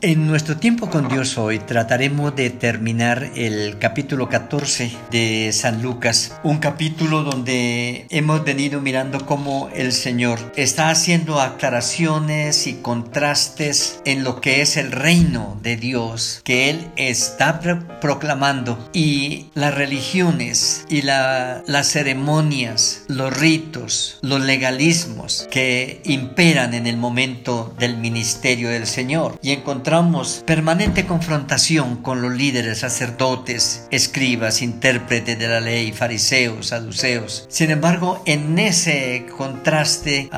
En nuestro tiempo con Dios hoy trataremos de terminar el capítulo 14 de San Lucas, un capítulo donde hemos venido mirando cómo el Señor está haciendo aclaraciones y contrastes en lo que es el reino de Dios que Él está proclamando. Y las religiones y las ceremonias, los ritos, los legalismos que imperan en el momento del ministerio del Señor. Y encontramos encontramos permanente confrontación con los líderes, sacerdotes, escribas, intérpretes de la ley, fariseos, saduceos. Sin embargo, en ese contraste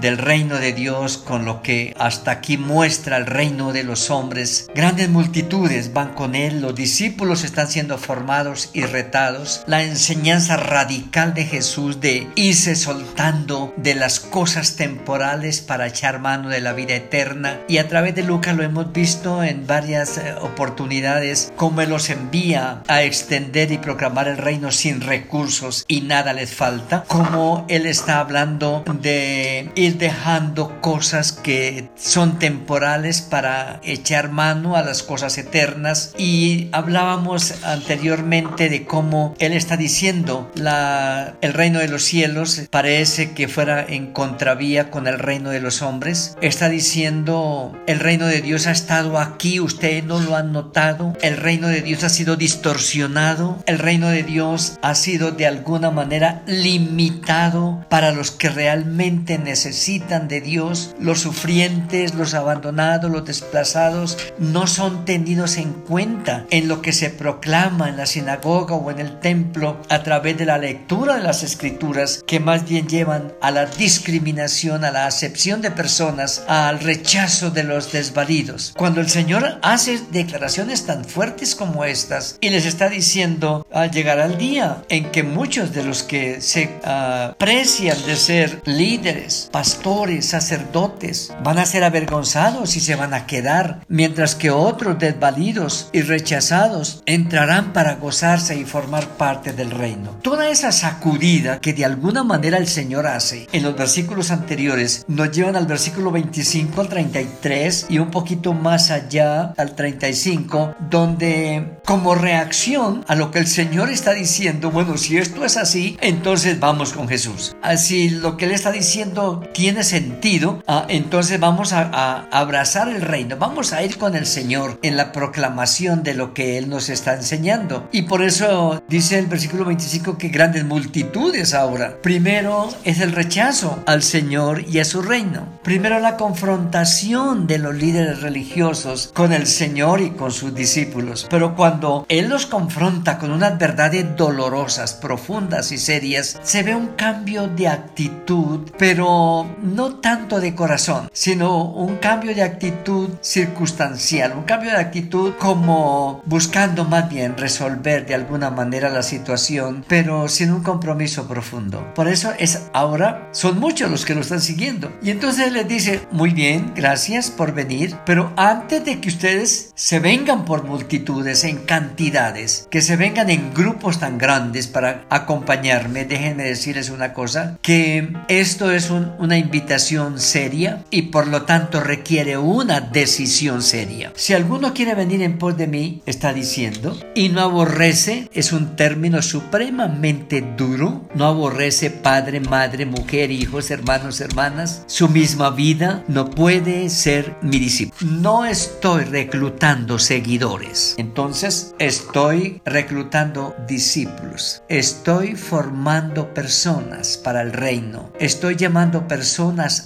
del reino de Dios con lo que hasta aquí muestra el reino de los hombres, grandes multitudes van con él, los discípulos están siendo formados y retados, la enseñanza radical de Jesús de irse soltando de las cosas temporales para echar mano de la vida eterna. Y a través de Lucas lo hemos visto en varias eh, oportunidades, cómo Él los envía a extender y proclamar el reino sin recursos y nada les falta, como Él está hablando de ir dejando cosas que son temporales para echar mano a las cosas eternas y hablábamos anteriormente de cómo Él está diciendo la, el reino de los cielos parece que fuera en contravía con el reino de los hombres, está diciendo el reino de Dios ha estado aquí, ustedes no lo han notado. El reino de Dios ha sido distorsionado. El reino de Dios ha sido de alguna manera limitado para los que realmente necesitan de Dios. Los sufrientes, los abandonados, los desplazados no son tenidos en cuenta en lo que se proclama en la sinagoga o en el templo a través de la lectura de las escrituras que más bien llevan a la discriminación, a la acepción de personas, al rechazo de los desvalidos cuando el Señor hace declaraciones tan fuertes como estas y les está diciendo, al llegará el día en que muchos de los que se aprecian de ser líderes, pastores, sacerdotes, van a ser avergonzados y se van a quedar, mientras que otros desvalidos y rechazados entrarán para gozarse y formar parte del reino. Toda esa sacudida que de alguna manera el Señor hace en los versículos anteriores nos llevan al versículo 25 al 33 y un poquito más allá, al 35, donde como reacción a lo que el Señor está diciendo, bueno, si esto es así, entonces vamos con Jesús. Así lo que Él está diciendo tiene sentido, ah, entonces vamos a, a abrazar el reino, vamos a ir con el Señor en la proclamación de lo que Él nos está enseñando. Y por eso dice el versículo 25 que grandes multitudes ahora. Primero es el rechazo al Señor y a su reino. Primero la confrontación de los líderes religiosos con el Señor y con sus discípulos. Pero cuando Él los confronta con unas verdades dolorosas, profundas y serias, se ve un cambio de actitud, pero no tanto de corazón, sino un cambio de actitud circunstancial, un cambio de actitud como buscando más bien resolver de alguna manera la situación, pero sin un compromiso profundo. Por eso es ahora, son muchos los que lo están siguiendo. Y entonces les dice, muy bien, gracias por venir, pero antes de que ustedes se vengan por multitudes, en cantidades, que se vengan en grupos tan grandes para acompañarme, déjenme decirles una cosa, que esto es una invitación seria y por lo tanto requiere una decisión seria. Si alguno quiere venir en pos de mí, está diciendo, y no aborrece, es un término supremamente duro, no aborrece padre, madre, mujer, hijos, hermanos, hermanas, su misma vida, no puede ser mi discípulo no estoy reclutando seguidores. Entonces estoy reclutando discípulos. Estoy formando personas para el reino. Estoy llamando personas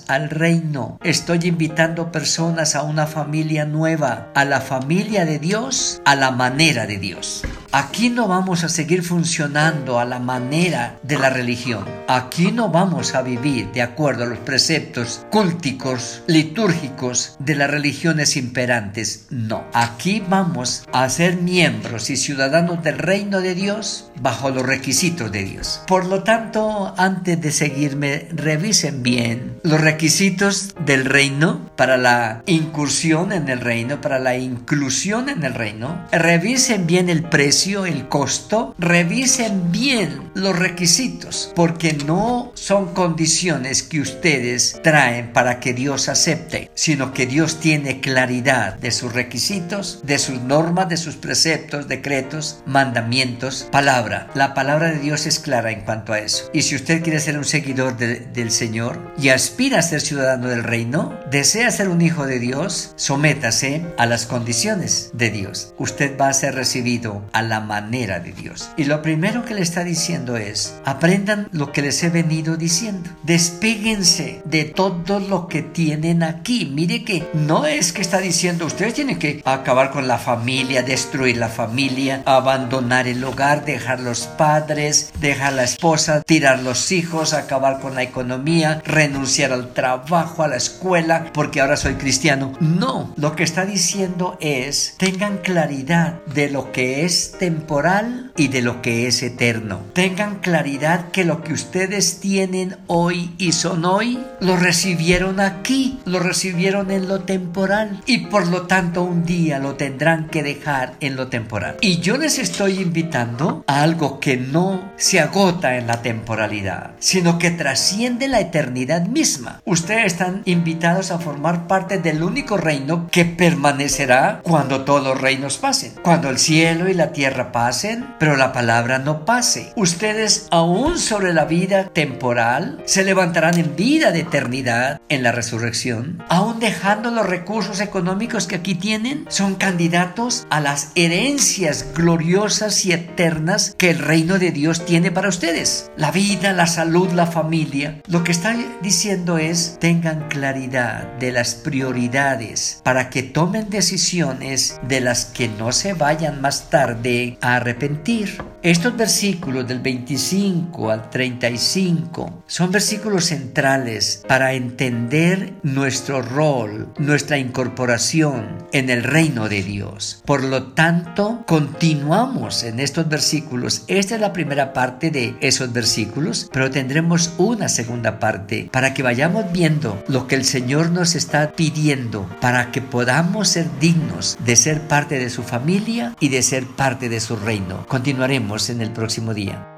al reino. Estoy invitando personas a una familia nueva, a la familia de Dios, a la manera de Dios. Aquí no vamos a seguir funcionando a la manera de la religión. Aquí no vamos a vivir de acuerdo a los preceptos cúlticos, litúrgicos de las religiones imperantes. No. Aquí vamos a ser miembros y ciudadanos del reino de Dios bajo los requisitos de Dios. Por lo tanto, antes de seguirme, revisen bien los requisitos del reino para la incursión en el reino, para la inclusión en el reino. Revisen bien el precio el costo, revisen bien los requisitos, porque no son condiciones que ustedes traen para que Dios acepte, sino que Dios tiene claridad de sus requisitos, de sus normas, de sus preceptos, decretos, mandamientos, palabra. La palabra de Dios es clara en cuanto a eso. Y si usted quiere ser un seguidor del Señor y aspira a ser ciudadano del reino, desea ser un hijo de Dios, sométase a las condiciones de Dios. Usted va a ser recibido a la manera de Dios. Y lo primero que le está diciendo es, aprendan lo que les he venido diciendo. Despéguense de todo lo que tienen aquí. Mire que no es que está diciendo, ustedes tienen que acabar con la familia, destruir la familia, abandonar el hogar, dejar los padres, dejar la esposa, tirar los hijos, acabar con la economía, renunciar al trabajo, a la escuela, porque ahora soy cristiano. No, lo que está diciendo es, tengan claridad de lo que es temporal y de lo que es eterno. Tengan claridad que lo que ustedes tienen hoy y son hoy, lo recibieron aquí, lo recibieron en lo temporal y por lo tanto un día lo tendrán que dejar en lo temporal. Y yo les estoy invitando a algo que no se agota en la temporalidad, sino que trasciende la eternidad misma. Ustedes están invitados a formar parte del único reino que permanecerá cuando todos los reinos pasen, cuando el cielo y la tierra pasen, pero la palabra no pase. Ustedes aún sobre la vida temporal se levantarán en vida de eternidad en la resurrección, aún dejando los recursos económicos que aquí tienen, son candidatos a las herencias gloriosas y eternas que el reino de Dios tiene para ustedes. La vida, la salud, la familia. Lo que está diciendo es, tengan claridad de las prioridades para que tomen decisiones de las que no se vayan más tarde arrepentir. Estos versículos del 25 al 35 son versículos centrales para entender nuestro rol, nuestra incorporación en el reino de Dios. Por lo tanto, continuamos en estos versículos. Esta es la primera parte de esos versículos, pero tendremos una segunda parte para que vayamos viendo lo que el Señor nos está pidiendo para que podamos ser dignos de ser parte de su familia y de ser de su reino. Continuaremos en el próximo día.